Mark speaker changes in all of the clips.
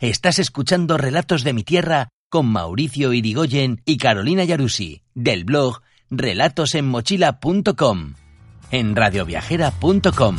Speaker 1: Estás escuchando Relatos de mi Tierra con Mauricio Irigoyen y Carolina Yarusi, del blog relatosenmochila.com, en radioviajera.com.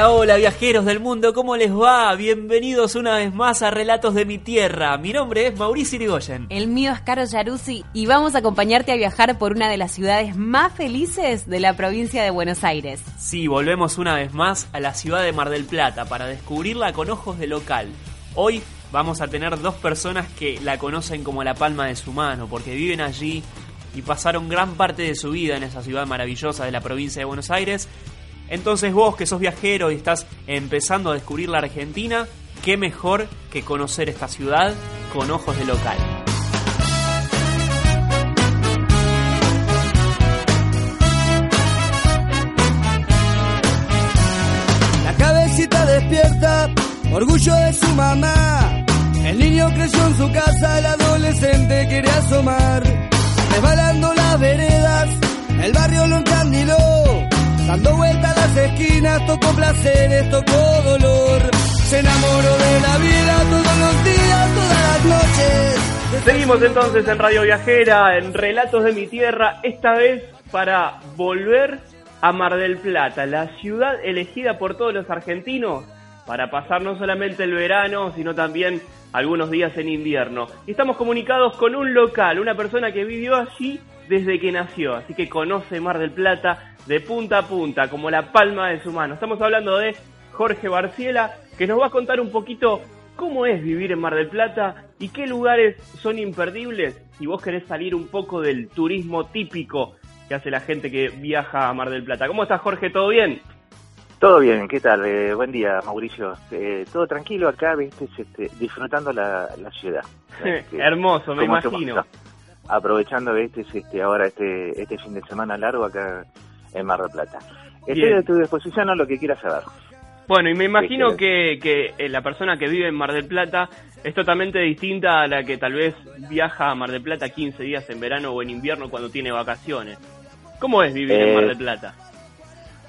Speaker 2: Hola, hola viajeros del mundo, ¿cómo les va? Bienvenidos una vez más a Relatos de mi Tierra. Mi nombre es Mauricio Irigoyen.
Speaker 3: El mío es Caro Yaruzzi y vamos a acompañarte a viajar por una de las ciudades más felices de la provincia de Buenos Aires.
Speaker 2: Sí, volvemos una vez más a la ciudad de Mar del Plata para descubrirla con ojos de local. Hoy vamos a tener dos personas que la conocen como la palma de su mano porque viven allí y pasaron gran parte de su vida en esa ciudad maravillosa de la provincia de Buenos Aires entonces vos que sos viajero y estás empezando a descubrir la Argentina, qué mejor que conocer esta ciudad con ojos de local.
Speaker 4: La cabecita despierta, orgullo de su mamá. El niño creció en su casa, el adolescente quiere asomar. Resbalando las veredas, el barrio lo encandiló. Dando vueltas a las esquinas, tocó placeres, tocó dolor. Se enamoró de la vida todos los días, todas las noches.
Speaker 2: Seguimos entonces en Radio Viajera, en Relatos de mi Tierra, esta vez para volver a Mar del Plata, la ciudad elegida por todos los argentinos para pasar no solamente el verano, sino también algunos días en invierno. Y estamos comunicados con un local, una persona que vivió allí desde que nació, así que conoce Mar del Plata de punta a punta, como la palma de su mano. Estamos hablando de Jorge Barciela, que nos va a contar un poquito cómo es vivir en Mar del Plata y qué lugares son imperdibles si vos querés salir un poco del turismo típico que hace la gente que viaja a Mar del Plata. ¿Cómo estás Jorge? ¿Todo bien?
Speaker 5: Todo bien, ¿qué tal? Eh, buen día, Mauricio. Eh, todo tranquilo acá, ¿viste? Este, disfrutando la, la ciudad. Este,
Speaker 2: Hermoso, me
Speaker 5: ¿cómo se-
Speaker 2: imagino.
Speaker 5: no, aprovechando, ¿viste? Este, ahora este, este fin de semana largo acá en Mar del Plata. Estoy
Speaker 2: Bien.
Speaker 5: a tu disposición a lo que quieras saber.
Speaker 2: Bueno, y me imagino
Speaker 5: ¿Qué
Speaker 2: que, que eh, la persona que vive en Mar del Plata es totalmente distinta a la que tal vez viaja a Mar del Plata 15 días en verano o en invierno cuando tiene vacaciones. ¿Cómo es vivir en
Speaker 5: Eh,
Speaker 2: Mar del Plata?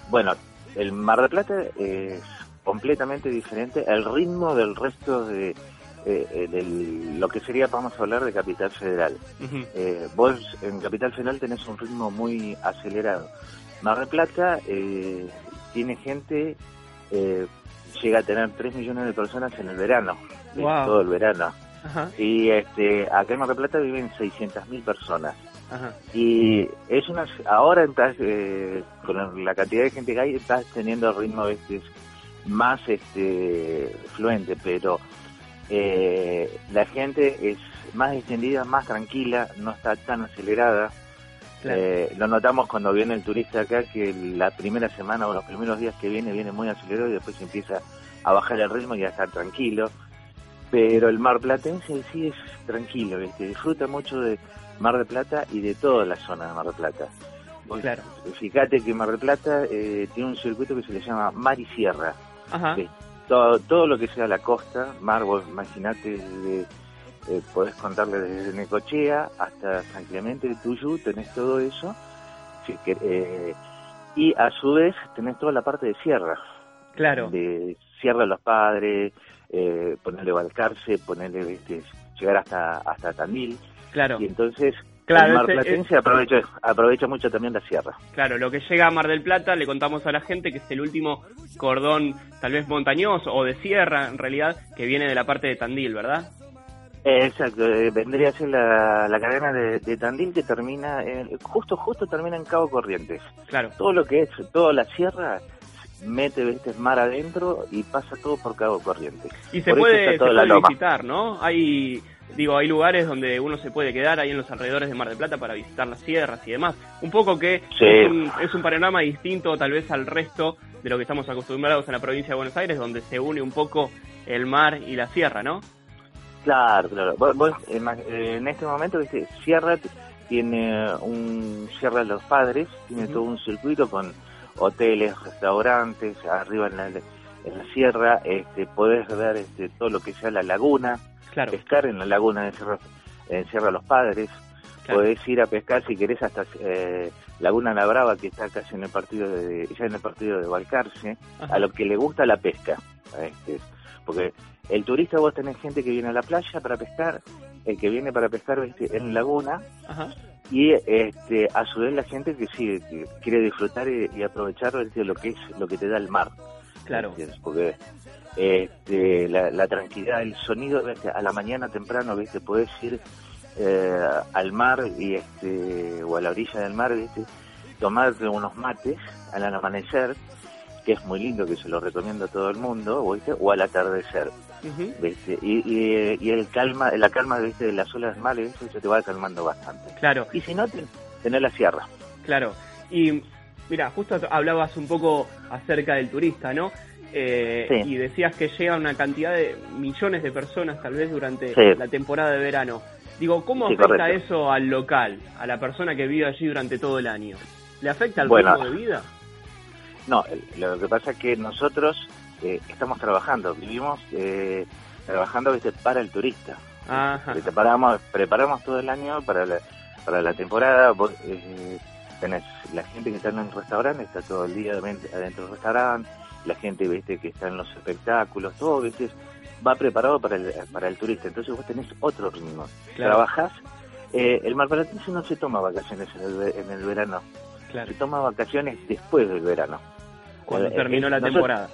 Speaker 5: Bueno, el Mar del Plata es completamente diferente al ritmo del resto de eh, eh, del- lo que sería, vamos a hablar de Capital Federal. Eh, vos en Capital Federal tenés un ritmo muy acelerado. Mar del Plata eh, tiene gente, eh, llega a tener 3 millones de personas en el verano,
Speaker 2: Wow.
Speaker 5: todo el verano. Y este, acá en Mar del Plata viven 600.000 personas. Y es una ahora estás, con la cantidad de gente que hay, estás teniendo el ritmo este, más este, fluente, pero eh, la gente es más extendida, más tranquila, no está tan acelerada.
Speaker 2: Claro.
Speaker 5: Eh, lo notamos cuando viene el turista acá, que la primera semana o los primeros días que viene, viene muy acelerado y después empieza a bajar el ritmo y a estar tranquilo. Pero el mar platense en sí es tranquilo, ¿viste? disfruta mucho de Mar del Plata y de toda la zona de Mar del Plata. Vos
Speaker 2: Claro.
Speaker 5: Fíjate que Mar del Plata eh, tiene un circuito que se le llama Mar y Sierra.
Speaker 2: Ajá.
Speaker 5: Todo, todo lo que sea la costa, mar, vos imaginate, eh, podés contarle desde Necochea hasta San Clemente de Tuyú, tenés todo eso. Eh, y a su vez tenés toda la parte de sierra,
Speaker 2: Claro.
Speaker 5: de Sierra de los Padres, eh, ponerle Balcarce, ponerle este, llegar hasta hasta Tandil.
Speaker 2: Claro.
Speaker 5: Y entonces
Speaker 2: Claro,
Speaker 5: el mar
Speaker 2: ese-
Speaker 5: platense aprovecha, aprovecha mucho también la sierra.
Speaker 2: Claro, lo que llega a Mar del Plata le contamos a la gente que es el último cordón tal vez montañoso o de sierra en realidad que viene de la parte de Tandil, ¿verdad?
Speaker 5: Exacto, eh, vendría a ser la, la cadena de, de, Tandil que termina, en, justo, justo termina en Cabo Corrientes.
Speaker 2: Claro.
Speaker 5: Todo lo que es, toda la sierra mete este mar adentro y pasa todo por Cabo Corrientes.
Speaker 2: Y se puede, se puede visitar, ¿no? Hay digo, hay lugares donde uno se puede quedar ahí en los alrededores de Mar del Plata para visitar las sierras y demás. Un poco que es, un, es, un, panorama distinto tal vez al resto de lo que estamos acostumbrados en la provincia de Buenos Aires, donde se une un poco el mar y la sierra, ¿no?
Speaker 5: Claro, claro. en este momento, ¿viste? Sierra tiene un Sierra de los Padres, tiene todo un circuito con hoteles, restaurantes, arriba en la, en la sierra, este, podés ver este, todo lo que sea la laguna, pescar en la laguna de Sierra, en Sierra Los Padres, podés ir a pescar si querés hasta eh, Laguna La Brava, que está casi en el partido de, ya en el partido de Balcarce, a lo que le gusta la pesca. Este, porque el turista vos tenés gente que viene a la playa para pescar, el que viene para pescar este, en laguna, y este, a su vez la gente que sí quiere disfrutar y, aprovechar este, lo que es lo que te da el mar.
Speaker 2: Claro.
Speaker 5: Porque este, la, tranquilidad, el sonido, a la mañana temprano, ¿viste? Podés ir eh, al mar y este, o a la orilla del mar, ¿viste? tomarte unos mates al amanecer, que es muy lindo, que se lo recomiendo a todo el mundo, o al atardecer. Y, y, el calma, la calma ¿viste? de las olas del mar, se te va calmando bastante.
Speaker 2: Claro.
Speaker 5: Y si no, tener la sierra.
Speaker 2: Claro. Y mira, justo hablabas un poco acerca del turista, ¿no? Eh, y decías que llega una cantidad de millones de personas tal vez durante la temporada de verano. Digo, ¿cómo afecta eso al local, a la persona que vive allí durante todo el año? ¿Le afecta al bueno, ritmo de vida?
Speaker 5: No, lo que pasa es que nosotros eh, estamos trabajando, vivimos eh, trabajando ¿viste? para el turista. Preparamos, preparamos todo el año para la, para la temporada. tenés la gente que está en el restaurante, está todo el día adentro del restaurante la gente viste que está en los espectáculos, todo ¿viste? va preparado para el, para el turista, entonces vos tenés otro ritmo. Trabajás, eh, el marplatense no se toma vacaciones en el, en el verano, se toma vacaciones después del verano.
Speaker 2: Cuando eh, terminó la temporada.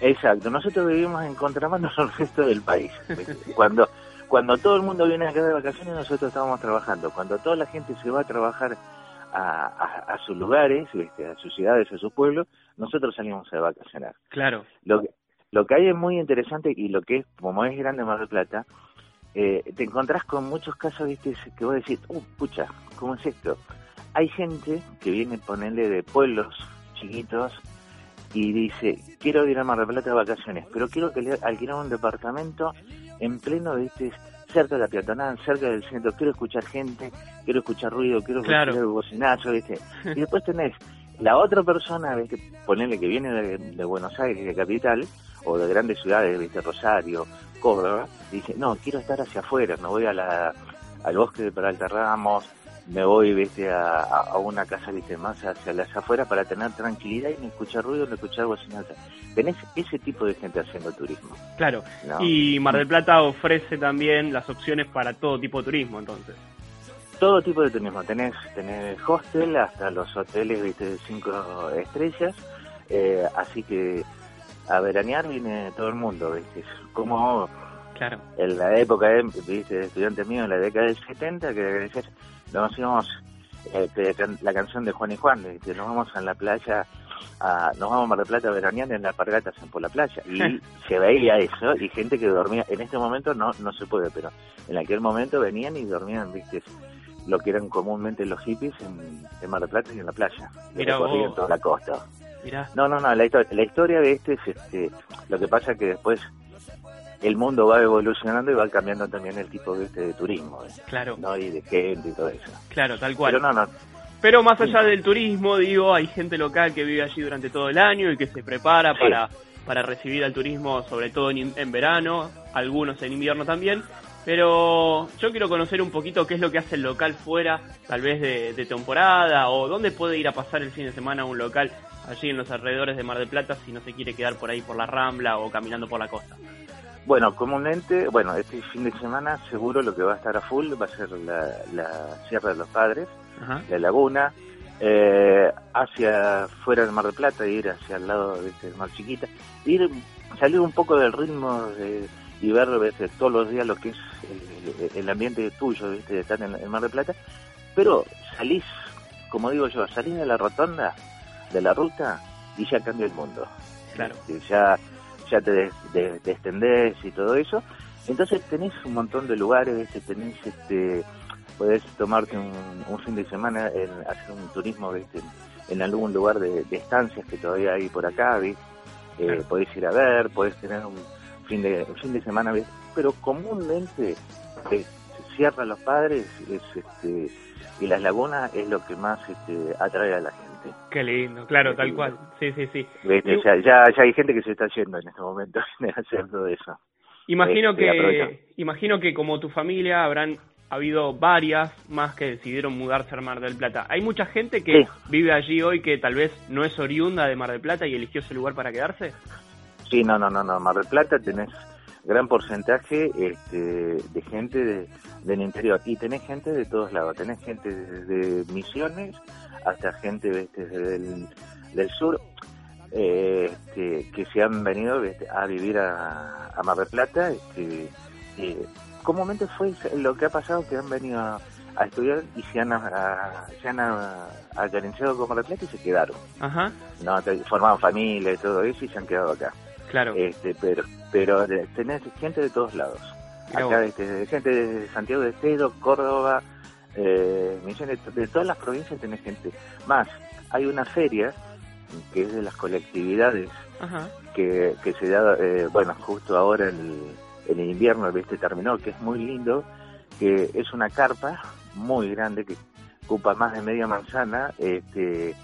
Speaker 5: Exacto, nosotros vivimos en contramano al resto del país. cuando cuando todo el mundo viene a quedar de vacaciones, nosotros estamos trabajando. Cuando toda la gente se va a trabajar a, a, sus lugares, a sus ciudades, a sus pueblos, nosotros salimos a vacacionar.
Speaker 2: Claro.
Speaker 5: Lo que, lo que hay es muy interesante y lo que es, como es grande Mar del Plata, eh, te encontrás con muchos casos, viste, que vos decís, uh, pucha, ¿cómo es esto? Hay gente que viene, ponerle de pueblos chiquitos y dice, quiero ir a Mar del Plata de vacaciones, pero quiero que le alquilar un departamento en pleno, viste, cerca de la peatonal, cerca del centro, quiero escuchar gente, quiero escuchar ruido, quiero escuchar el bocinazo, ¿viste? Y después tenés la otra persona, ¿viste? Ponele que viene de, Buenos Aires, de capital, o de grandes ciudades, ¿viste? Rosario, Córdoba, dice, no, quiero estar hacia afuera, me voy a la, al bosque de Peralta Ramos, me voy viste a, a, una casa viste más hacia las afueras para tener tranquilidad y no escuchar ruido no escuchar bocinaza tenés ese tipo de gente haciendo turismo
Speaker 2: claro y Mar del Plata ofrece también las opciones para todo tipo de turismo entonces
Speaker 5: todo tipo de turismo tenés tenés hostel hasta los hoteles viste de cinco estrellas eh, así que a veranear viene todo el mundo viste como
Speaker 2: Claro.
Speaker 5: En la época, de, ¿viste? estudiante mío, en la década del 70, que nos íbamos, este, la canción de Juan y Juan, que nos vamos a la playa, a, nos vamos a Mar del Plata a veranear en la pargata por la playa. Y se veía eso, y gente que dormía, en este momento no no se puede, pero en aquel momento venían y dormían, viste, lo que eran comúnmente los hippies en, Mar del Plata y en la playa.
Speaker 2: Y en
Speaker 5: toda la costa. No, no, no, la, la historia de este es, este, lo que pasa que después el mundo va evolucionando y va cambiando también el tipo de, este, de turismo. ¿eh?
Speaker 2: Claro.
Speaker 5: ¿no? Y de gente y todo eso.
Speaker 2: Claro, tal cual.
Speaker 5: Pero no, no.
Speaker 2: Pero más allá del turismo, digo, hay gente local que vive allí durante todo el año y que se prepara para, para recibir al turismo, sobre todo en, en verano, algunos en invierno también. Pero yo quiero conocer un poquito qué es lo que hace el local fuera, tal vez de, de, temporada, o dónde puede ir a pasar el fin de semana un local allí en los alrededores de Mar del Plata si no se quiere quedar por ahí por la Rambla o caminando por la costa.
Speaker 5: Bueno, comúnmente, bueno, este fin de semana seguro lo que va a estar a full va a ser la, Sierra de los Padres, la Laguna, eh, hacia fuera del Mar del Plata, ir hacia el lado de este Mar Chiquita, ir, salir un poco del ritmo de, y ver ¿viste? todos los días lo que es el, el ambiente tuyo, ¿viste? de estar en, en Mar del Plata, pero salís, como digo yo, salís de la rotonda, de la ruta, y ya cambia el mundo.
Speaker 2: Claro.
Speaker 5: Este, ya ya te, de- te extendés y todo eso. Entonces tenés un montón de lugares, ¿viste? tenés este podés tomarte un, un fin de semana en hacer un turismo ¿viste? en algún lugar de, de estancias que todavía hay por acá, ¿viste? Eh, podés ir a ver, podés tener un fin de fin de semana, pero comúnmente eh, se cierran los padres es, este, y las lagunas es lo que más este, atrae a la gente.
Speaker 2: Qué lindo, claro,
Speaker 5: Qué
Speaker 2: tal
Speaker 5: lindo.
Speaker 2: cual. Sí, sí, sí.
Speaker 5: Ya, ya, ya hay gente que se está yendo en este momento todo eso.
Speaker 2: Imagino
Speaker 5: Este,
Speaker 2: que, imagino que como tu familia habrán habido varias más que decidieron mudarse a Mar del Plata. Hay mucha gente que
Speaker 5: Sí.
Speaker 2: vive allí hoy que tal vez no es oriunda de Mar del Plata y eligió ese lugar para quedarse.
Speaker 5: Sí, no, no, no, no. Mar del Plata tenés gran porcentaje este, de gente de- del interior y tenés gente de todos lados. Tenés gente desde Misiones hasta gente ¿viste? del, del sur eh, este, que se han venido a vivir a, a Mar del Plata. Este, eh, comúnmente fue lo que ha pasado que han venido a, a estudiar y se han, a- se han acarenciado con Mar del Plata y se quedaron.
Speaker 2: Ajá,
Speaker 5: No, formaban familia y todo eso y se han quedado acá.
Speaker 2: Claro.
Speaker 5: Este, pero pero de- tenés gente de todos lados. Acá este, gente de Santiago de Estero, Córdoba, eh, Misiones, de todas las provincias tenés gente. Más, hay una feria que es de las colectividades
Speaker 2: Ajá,
Speaker 5: que, que se da, eh, bueno, justo ahora el, en el invierno, terminó, que es muy lindo, que es una carpa muy grande que ocupa más de media manzana, este,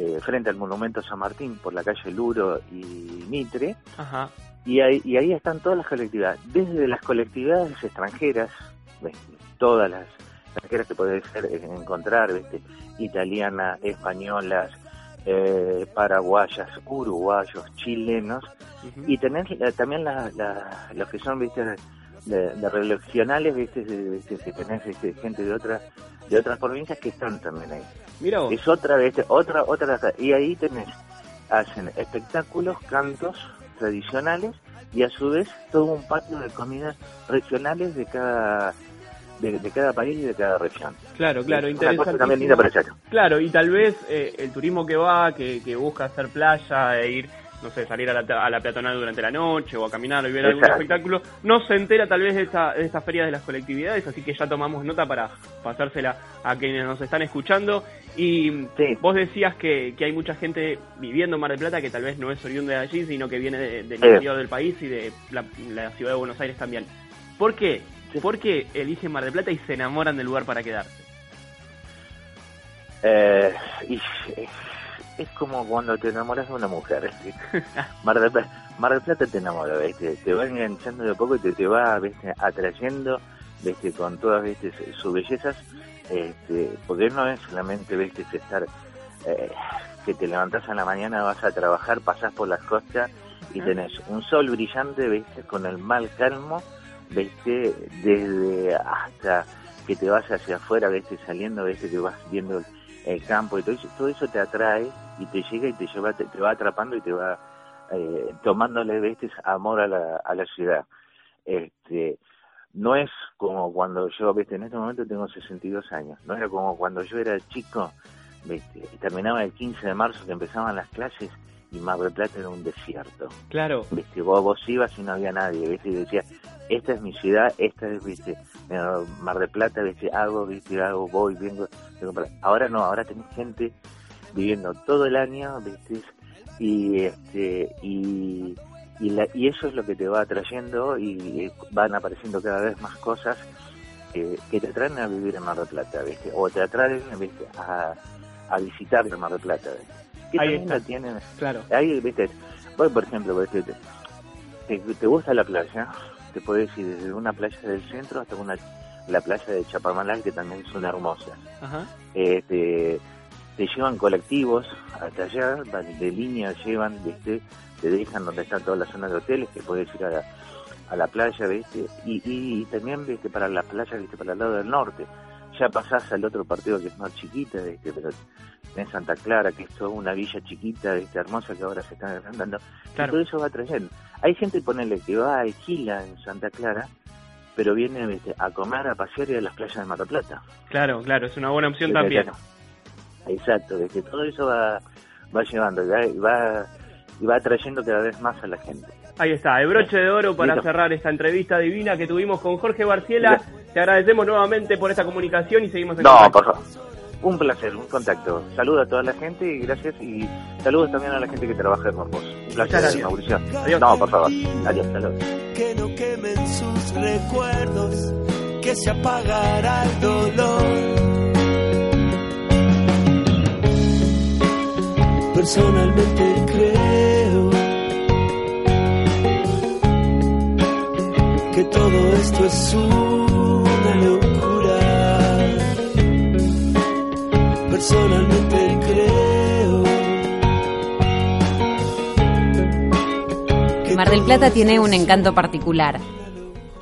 Speaker 5: eh, frente al monumento San Martín, por la calle Luro y Mitre,
Speaker 2: ajá.
Speaker 5: y ahí, y ahí están todas las colectividades, desde las colectividades extranjeras, ¿ves? todas las extranjeras que podés eh, encontrar, ¿viste? italianas, españolas, eh, paraguayas, uruguayos, chilenos, y tenés eh, también la- la- los que son viste de, de regionales viste, de- que tenés gente de otras de otras provincias que están también ahí
Speaker 2: Mira vos.
Speaker 5: es otra viste, otra otra y ahí tenés hacen espectáculos cantos tradicionales y a su vez todo un patio de comidas regionales de cada de, de cada país y de cada región
Speaker 2: Claro, claro,
Speaker 5: también
Speaker 2: interesante.
Speaker 5: linda para hacer
Speaker 2: Claro, y tal vez eh, el turismo que va, que, que busca hacer playa e ir, no sé, salir a la, a la peatonal durante la noche o a caminar y ver algún
Speaker 5: Exacto.
Speaker 2: espectáculo, no se entera tal vez de esta, de esta feria de las colectividades, así que ya tomamos nota para pasársela a quienes nos están escuchando. Y
Speaker 5: Sí.
Speaker 2: vos decías que, que hay mucha gente viviendo en Mar del Plata que tal vez no es oriunda de allí, sino que viene de- del
Speaker 5: Sí.
Speaker 2: interior del país y de la, la ciudad de Buenos Aires también. ¿Por qué? ¿Por qué eligen Mar del Plata y se enamoran del lugar para quedarse?
Speaker 5: Eh, y es, como cuando te enamoras de una mujer. Mar, del, Pla- Mar del Plata te enamora, ¿viste? te va enganchando de poco y te, te va ¿viste? atrayendo ¿viste? con todas ¿viste? sus bellezas, este, porque no es solamente ¿viste? es estar eh, que te levantás a la mañana, vas a trabajar, pasás por las costas y tenés un sol brillante, ¿viste? con el mal calmo, ¿viste? desde hasta que te vas hacia afuera, ¿viste? saliendo, ¿viste? que vas viendo el, campo y todo eso, todo eso te atrae y te llega y te lleva, te, te va atrapando y te va eh, tomándole ¿viste? amor a la, a la ciudad. Este, no es como cuando yo, ¿viste? en este momento tengo 62 años, no era como cuando yo era chico, ¿viste? terminaba el 15 de marzo que empezaban las clases y Mar del Plata era un desierto.
Speaker 2: Claro.
Speaker 5: ¿viste? Vos, vos ibas y no había nadie, ¿viste? Y decía, esta es mi ciudad, esta es, ¿viste? Mar del Plata, ¿viste? Hago, ¿viste? Hago, voy, vengo, Ahora no, ahora tenés gente viviendo todo el año, ¿viste? Y, este, y, y, la- y eso es lo que te va atrayendo y eh, van apareciendo cada vez más cosas que, que te atraen a vivir en Mar del Plata, ¿viste? O te atraen, ¿viste? A, a visitar el Mar del Plata, ¿viste? Que
Speaker 2: Ahí
Speaker 5: también
Speaker 2: está.
Speaker 5: la tienen
Speaker 2: Claro.
Speaker 5: Ahí, viste, vos, por ejemplo, viste, te, gusta la playa, te puedes ir desde una playa del centro hasta una la playa de Chapamalal, que también son hermosas.
Speaker 2: Ajá.
Speaker 5: Eh, te, llevan colectivos hasta allá, de línea llevan, viste, te dejan donde están todas las zonas de hoteles, que puedes ir a la, a la playa, viste, y, y, y también, viste, para la playa, viste, para el lado del norte, ya pasás al otro partido que es más chiquita, este, pero en Santa Clara, que es toda una villa chiquita, este, hermosa, que ahora se está agrandando.
Speaker 2: Claro.
Speaker 5: todo eso va trayendo. Hay gente, ponele, que va, alquila en Santa Clara, pero viene este, a comer, a pasear y a las playas de del Plata.
Speaker 2: Claro, claro, es una buena opción
Speaker 5: Desde
Speaker 2: también.
Speaker 5: acá. Exacto, de que todo eso va, va llevando, y va, y va, atrayendo cada vez más a la gente.
Speaker 2: Ahí está, el broche de oro para
Speaker 5: Listo.
Speaker 2: cerrar esta entrevista divina que tuvimos con Jorge Barciela. Te agradecemos nuevamente por esta comunicación y seguimos en
Speaker 5: No,
Speaker 2: contacto.
Speaker 5: por favor. Un placer, un contacto. Saludos a toda la gente y gracias. Y saludos también a la gente que trabaja con vos. Un placer,
Speaker 2: gracias.
Speaker 5: Mauricio.
Speaker 2: Adiós.
Speaker 5: No, por favor. Adiós, saludos.
Speaker 4: que no quemen sus recuerdos, que se apagará el dolor. Personalmente creo que todo esto es una Personalmente creo
Speaker 3: Mar del Plata tiene un encanto particular.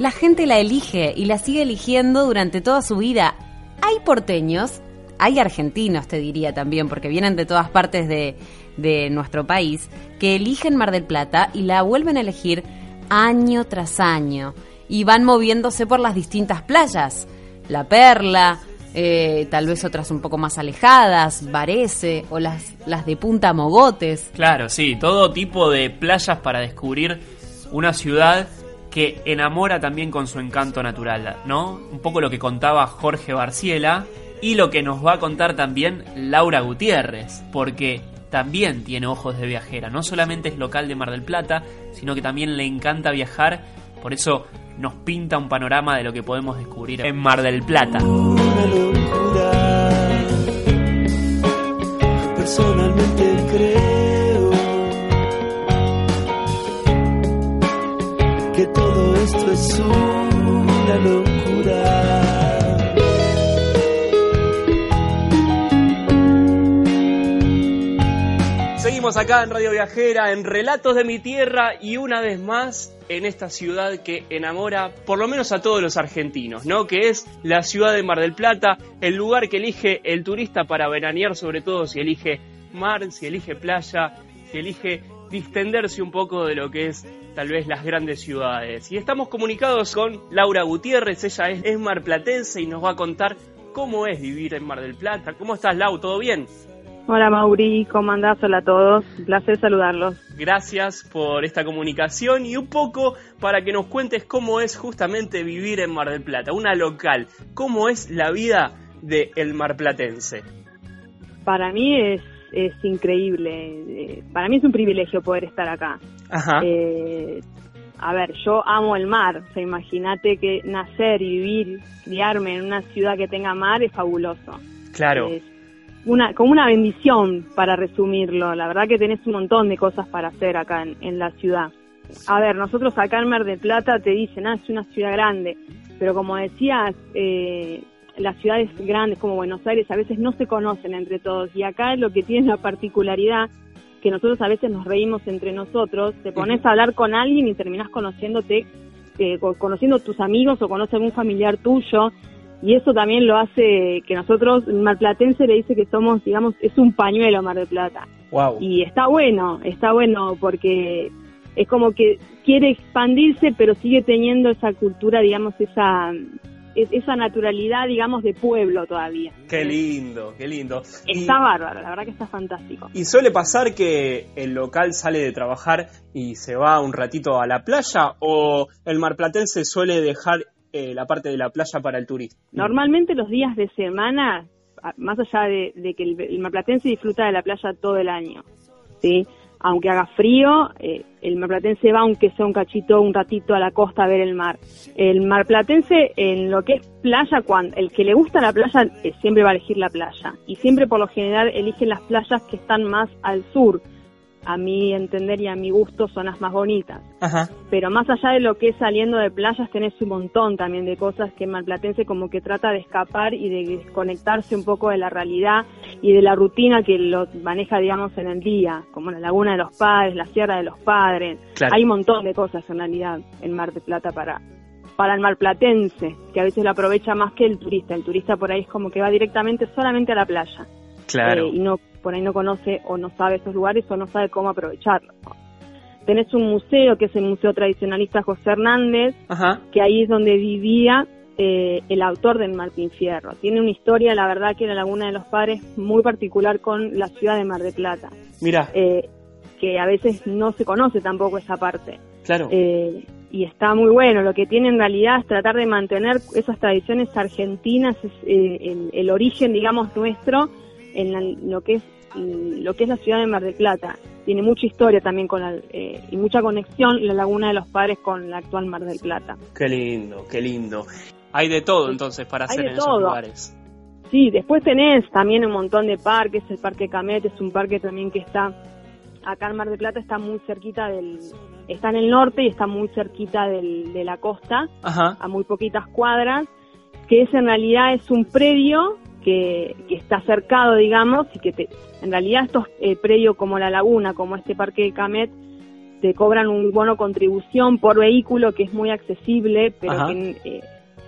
Speaker 3: La gente la elige y la sigue eligiendo durante toda su vida. Hay porteños, hay argentinos, te diría también, porque vienen de todas partes de, de nuestro país, que eligen Mar del Plata y la vuelven a elegir año tras año. Y van moviéndose por las distintas playas. La Perla, eh, tal vez otras un poco más alejadas, Varese o las, las de Punta Mogotes.
Speaker 6: Claro, sí, todo tipo de playas para descubrir una ciudad que enamora también con su encanto natural, ¿no? Un poco lo que contaba Jorge Barciela y lo que nos va a contar también Laura Gutiérrez, porque también tiene ojos de viajera, no solamente es local de Mar del Plata, sino que también le encanta viajar, por eso nos pinta un panorama de lo que podemos descubrir en Mar del Plata.
Speaker 4: una locura. Personalmente creo que todo esto es una locura.
Speaker 2: Seguimos acá en Radio Viajera, en Relatos de mi Tierra y una vez más en esta ciudad que enamora por lo menos a todos los argentinos, ¿no? Que es la ciudad de Mar del Plata, el lugar que elige el turista para veranear, sobre todo si elige mar, si elige playa, si elige distenderse un poco de lo que es tal vez las grandes ciudades. Y estamos comunicados con Laura Gutiérrez, ella es, es marplatense y nos va a contar cómo es vivir en Mar del Plata. ¿Cómo estás, Lau? ¿Todo bien?
Speaker 7: Hola Mauri, ¿cómo andás? Hola a todos, un placer saludarlos.
Speaker 2: Gracias por esta comunicación y un poco para que nos cuentes cómo es justamente vivir en Mar del Plata, una local, cómo es la vida del el marplatense.
Speaker 7: Para mí es, es increíble, eh, para mí es un privilegio poder estar acá.
Speaker 2: Ajá.
Speaker 7: Eh, a ver, yo amo el mar, o sea, imagínate que nacer y vivir, criarme en una ciudad que tenga mar es fabuloso.
Speaker 2: claro.
Speaker 7: Es una, como una bendición para resumirlo. La verdad que tenés un montón de cosas para hacer acá en, en la ciudad. A ver, nosotros acá en Mar del Plata te dicen, ah, es una ciudad grande, pero como decías, eh, las ciudades grandes como Buenos Aires a veces no se conocen entre todos y acá lo que tiene la particularidad que nosotros a veces nos reímos entre nosotros, te pones a hablar con alguien y terminás conociéndote, eh, co- conociendo tus amigos o conoces algún familiar tuyo y eso también lo hace que nosotros, el marplatense le dice que somos, digamos, es un pañuelo Mar del Plata.
Speaker 2: Wow.
Speaker 7: Y está bueno, está bueno porque es como que quiere expandirse, pero sigue teniendo esa cultura, digamos, esa es- esa naturalidad, digamos, de pueblo todavía.
Speaker 2: Qué lindo, qué lindo. Y,
Speaker 7: Está bárbaro, la verdad que está fantástico.
Speaker 2: y suele pasar que el local sale de trabajar y se va un ratito a la playa o el marplatense suele dejar eh, la parte de la playa para el turista.
Speaker 7: Normalmente los días de semana, más allá de, de que el, el marplatense disfruta de la playa todo el año, ¿sí? Aunque haga frío, eh, el marplatense va aunque sea un cachito, un ratito a la costa a ver el mar. El marplatense en lo que es playa, cuando, el que le gusta la playa eh, siempre va a elegir la playa. Y siempre por lo general eligen las playas que están más al sur. A mi entender y a mi gusto son las más bonitas
Speaker 2: Ajá.
Speaker 7: pero más allá de lo que es saliendo de playas tenés un montón también de cosas que Malplatense como que trata de escapar y de desconectarse un poco de la realidad y de la rutina que lo maneja digamos en el día, como la Laguna de los Padres, la Sierra de los Padres.
Speaker 2: Claro.
Speaker 7: Hay un montón de cosas en realidad en Mar de Plata para para el marplatense, que a veces lo aprovecha más que el turista. El turista por ahí es como que va directamente solamente a la playa.
Speaker 6: Claro.
Speaker 7: Eh, y no por ahí no conoce o no sabe esos lugares o no sabe cómo aprovecharlos. Tenés un museo que es el Museo Tradicionalista José Hernández,
Speaker 6: Ajá.
Speaker 7: que ahí es donde vivía eh, el autor del Martín Fierro. Tiene una historia, la verdad, que en la Laguna de los Padres muy particular con la ciudad de Mar de Plata,
Speaker 6: Mira,
Speaker 7: eh, que a veces no se conoce tampoco esa parte.
Speaker 6: claro.
Speaker 7: Eh, y está muy bueno. Lo que tiene en realidad es tratar de mantener esas tradiciones argentinas, es, eh, el, el origen, digamos, nuestro en la- lo que es lo que es la ciudad de Mar del Plata. Tiene mucha historia también con la, eh, y mucha conexión la Laguna de los Padres con la actual Mar del Plata.
Speaker 6: Qué lindo, qué lindo. Hay de todo entonces para
Speaker 7: Hay
Speaker 6: hacer en esos
Speaker 7: todo.
Speaker 6: lugares.
Speaker 7: Sí, después tenés también un montón de parques, el Parque Camet es un parque también que está acá en Mar del Plata, está muy cerquita del, está en el norte y está muy cerquita del, de la costa,
Speaker 6: Ajá.
Speaker 7: a muy poquitas cuadras, que es en realidad es un predio que, que está cercado, digamos, y que te, en realidad estos eh, predios como la Laguna, como este Parque de Camet, te cobran un bono contribución por vehículo que es muy accesible, pero
Speaker 6: Ajá.
Speaker 7: que eh,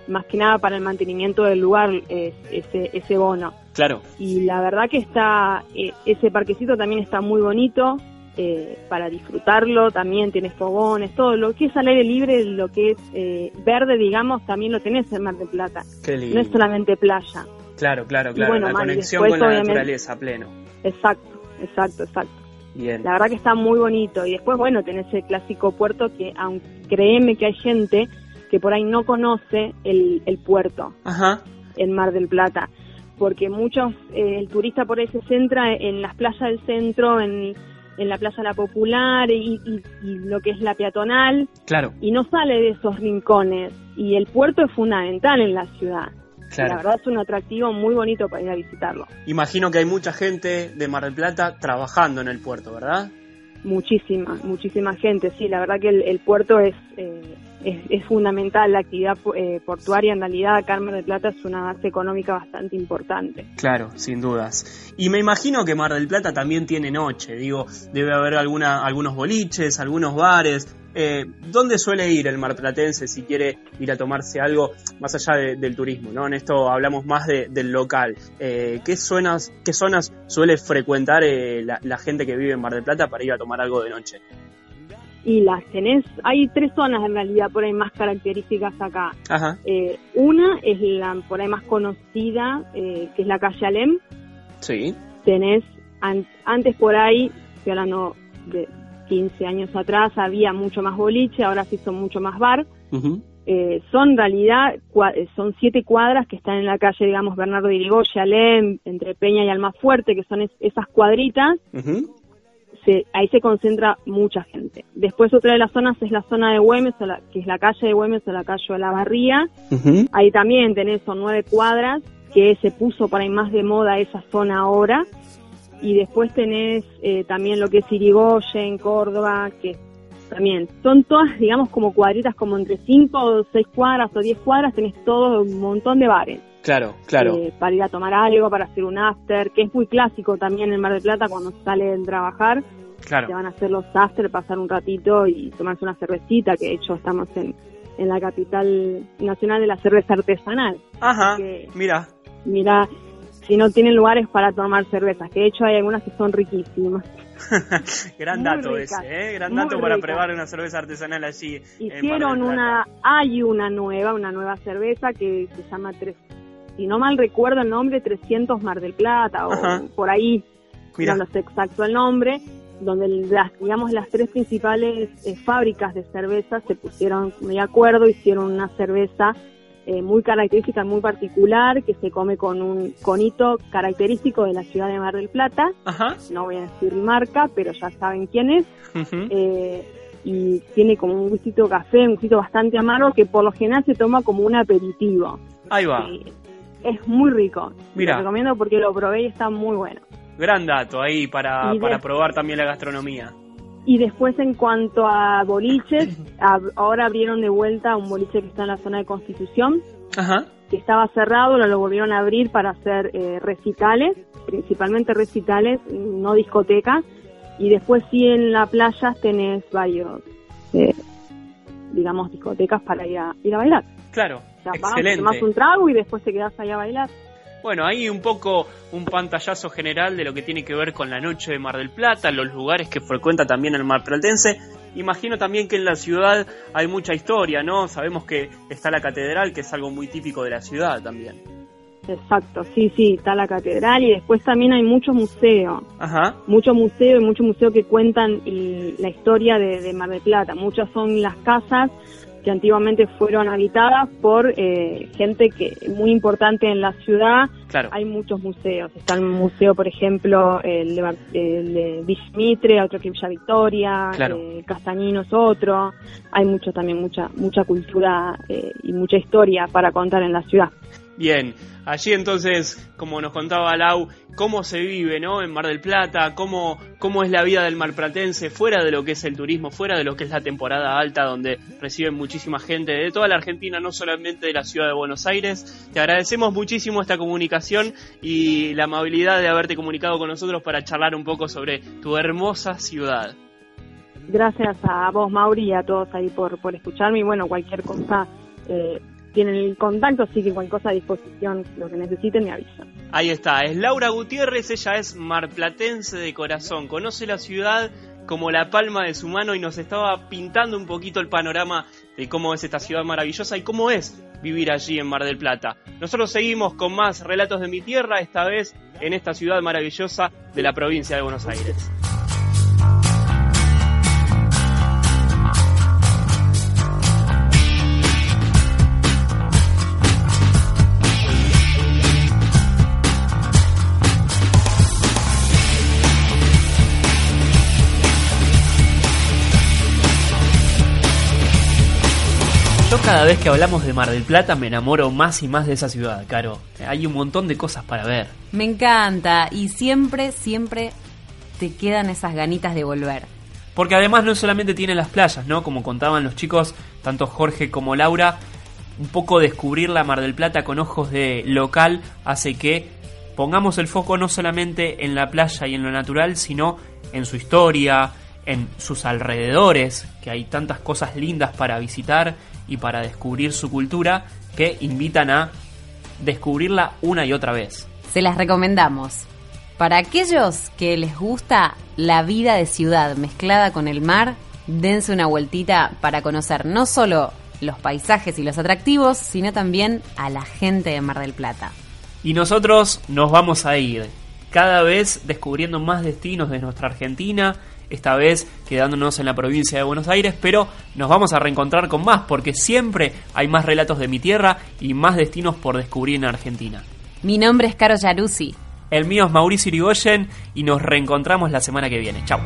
Speaker 7: más que nada para el mantenimiento del lugar es ese, ese bono.
Speaker 6: Claro.
Speaker 7: Y la verdad que está, eh, ese parquecito también está muy bonito eh, para disfrutarlo, también tienes fogones, todo lo que es al aire libre, lo que es eh, verde, digamos, también lo tenés en Mar del Plata.
Speaker 6: Qué lindo.
Speaker 7: No es solamente playa.
Speaker 6: Claro, claro, claro.
Speaker 7: bueno,
Speaker 6: la conexión
Speaker 7: después,
Speaker 6: con la
Speaker 7: obviamente-
Speaker 6: naturaleza, pleno.
Speaker 7: Exacto, exacto, exacto.
Speaker 6: Bien.
Speaker 7: La verdad que está muy bonito. Y después, bueno, tenés el clásico puerto que, aunque créeme que hay gente que por ahí no conoce el, el puerto.
Speaker 6: Ajá.
Speaker 7: en Mar del Plata, porque muchos, eh, el turista por ahí se centra en las playas del centro, en, en la playa La Popular y, y- y lo que es la peatonal,
Speaker 6: Claro,
Speaker 7: y no sale de esos rincones. Y el puerto es fundamental en la ciudad. La verdad es un atractivo muy bonito para ir a visitarlo.
Speaker 6: Imagino que hay mucha gente de Mar del Plata trabajando en el puerto, ¿verdad?
Speaker 7: Muchísima, muchísima gente. Sí, la verdad que el, el puerto es, eh, es, es fundamental. La actividad eh, portuaria en realidad Mar del Plata es una base económica bastante importante.
Speaker 6: Claro, sin dudas. Y me imagino que Mar del Plata también tiene noche. Digo, debe haber alguna, algunos boliches, algunos bares. Eh, ¿Dónde suele ir el marplatense si quiere ir a tomarse algo más allá de- del turismo? ¿no? En esto hablamos más de- del local. Eh, ¿qué, zonas, ¿Qué zonas suele frecuentar eh, la, la gente que vive en Mar del Plata para ir a tomar algo de noche?
Speaker 7: Y las tenés, hay tres zonas en realidad por ahí más características acá.
Speaker 6: Ajá,
Speaker 7: Eh, una es la por ahí más conocida, eh, que es la calle Alem.
Speaker 6: sí.
Speaker 7: Tenés, an- antes por ahí, estoy hablando de 15 años atrás, había mucho más boliche, ahora sí son mucho más bar. Eh, son en realidad, eh, son siete cuadras que están en la calle, digamos, Bernardo Irigoyen, Alem, entre Peña y Almafuerte, que son es- esas cuadritas.
Speaker 6: ujú.
Speaker 7: Se- ahí se concentra mucha gente. Después otra de las zonas es la zona de Güemes, o la- que es la calle de Güemes o la calle de la Barría. Ahí también tenés, son nueve cuadras, que se puso por ahí más de moda esa zona ahora. Y después tenés eh, también lo que es Irigoyen, Córdoba, que también son todas, digamos, como cuadritas, como entre cinco o seis cuadras o diez cuadras, tenés todo un montón de bares.
Speaker 6: Claro, claro.
Speaker 7: eh, para ir a tomar algo, para hacer un after, que es muy clásico también en Mar del Plata cuando salen a trabajar se
Speaker 6: claro.
Speaker 7: van a hacer los after, pasar un ratito y tomarse una cervecita, que de hecho estamos en, en la capital nacional de la cerveza artesanal.
Speaker 6: Ajá,
Speaker 7: que-
Speaker 6: mira.
Speaker 7: Mira, si no tienen lugares para tomar cervezas, que de hecho hay algunas que son riquísimas.
Speaker 6: Gran dato ese, ¿eh? Gran dato para probar una cerveza artesanal allí.
Speaker 7: Hicieron una, hay una nueva, una nueva cerveza que se llama, tres, si no mal recuerdo el nombre, 300 Mar del Plata o
Speaker 6: Ajá.
Speaker 7: por ahí,
Speaker 6: Mira.
Speaker 7: no sé exacto el nombre, donde las, digamos, las tres principales eh, fábricas de cerveza se pusieron de acuerdo, hicieron una cerveza eh, muy característica, muy particular, que se come con un conito característico de la ciudad de Mar del Plata.
Speaker 6: Ajá.
Speaker 7: No voy a decir marca, pero ya saben quién es. Eh, y tiene como un gustito café, un gustito bastante amargo, que por lo general se toma como un aperitivo.
Speaker 6: Ahí va.
Speaker 7: Eh, es muy rico.
Speaker 6: Mira.
Speaker 7: Lo recomiendo porque lo probé y está muy bueno.
Speaker 6: Gran dato ahí para, para probar también la gastronomía.
Speaker 7: Y después en cuanto a boliches, ahora abrieron de vuelta un boliche que está en la zona de Constitución,
Speaker 6: Ajá.
Speaker 7: que estaba cerrado, lo, lo volvieron a abrir para hacer eh, recitales, principalmente recitales, no discotecas. Y después sí en la playa tenés varios, eh, digamos, discotecas para ir a, ir a bailar.
Speaker 2: Claro,
Speaker 7: O sea, vas,
Speaker 2: excelente.
Speaker 7: tomás un trago y después te quedás ahí a bailar.
Speaker 2: Bueno, ahí un poco un pantallazo general de lo que tiene que ver con la noche de Mar del Plata, los lugares que frecuenta también el marplatense. Imagino también que en la ciudad hay mucha historia, ¿no? Sabemos que está la catedral, que es algo muy típico de la ciudad también.
Speaker 7: Exacto, sí, sí, está la catedral y después también hay muchos museos.
Speaker 2: Ajá,
Speaker 7: mucho museo y mucho museo que cuentan la historia de, de Mar del Plata. Muchas son las casas que antiguamente fueron habitadas por eh, gente que muy importante en la ciudad.
Speaker 2: claro.
Speaker 7: Hay muchos museos. Está el museo, por ejemplo, el de, el de Villa Mitre, otro que Villa Victoria,
Speaker 2: Claro.
Speaker 7: eh, Castañino es otro. Hay mucho también, mucha mucha cultura eh, y mucha historia para contar en la ciudad.
Speaker 2: Bien, allí entonces, como nos contaba Lau, cómo se vive, ¿no? En Mar del Plata, cómo, cómo es la vida del marplatense fuera de lo que es el turismo, fuera de lo que es la temporada alta, donde reciben muchísima gente de toda la Argentina, no solamente de la ciudad de Buenos Aires. Te agradecemos muchísimo esta comunicación y la amabilidad de haberte comunicado con nosotros para charlar un poco sobre tu hermosa ciudad.
Speaker 7: Gracias a vos, Mauri, y a todos ahí por, por escucharme. Y bueno, cualquier cosa, eh, tienen el contacto, así que cualquier cosa a disposición, lo que necesiten, me avisan.
Speaker 2: Ahí está, es Laura Gutiérrez, ella es marplatense de corazón, conoce la ciudad como la palma de su mano y nos estaba pintando un poquito el panorama de cómo es esta ciudad maravillosa y cómo es vivir allí en Mar del Plata. Nosotros seguimos con más relatos de mi tierra, esta vez en esta ciudad maravillosa de la provincia de Buenos Aires. Yo cada vez que hablamos de Mar del Plata me enamoro más y más de esa ciudad, Caro. Hay un montón de cosas para ver.
Speaker 3: Me encanta y siempre, siempre te quedan esas ganitas de volver.
Speaker 2: Porque además no solamente tiene las playas, ¿no? Como contaban los chicos, tanto Jorge como Laura, un poco descubrir la Mar del Plata con ojos de local hace que pongamos el foco no solamente en la playa y en lo natural, sino en su historia, en sus alrededores, que hay tantas cosas lindas para visitar y para descubrir su cultura que invitan a descubrirla una y otra vez.
Speaker 3: Se las recomendamos. Para aquellos que les gusta la vida de ciudad mezclada con el mar, dense una vueltita para conocer no solo los paisajes y los atractivos, sino también a la gente de Mar del Plata.
Speaker 2: Y nosotros nos vamos a ir cada vez descubriendo más destinos de nuestra Argentina, esta vez quedándonos en la provincia de Buenos Aires, pero nos vamos a reencontrar con más porque siempre hay más relatos de mi tierra y más destinos por descubrir en Argentina.
Speaker 3: Mi nombre es Caro Yaruzzi.
Speaker 2: El mío es Mauricio Irigoyen y nos reencontramos la semana que viene. Chao.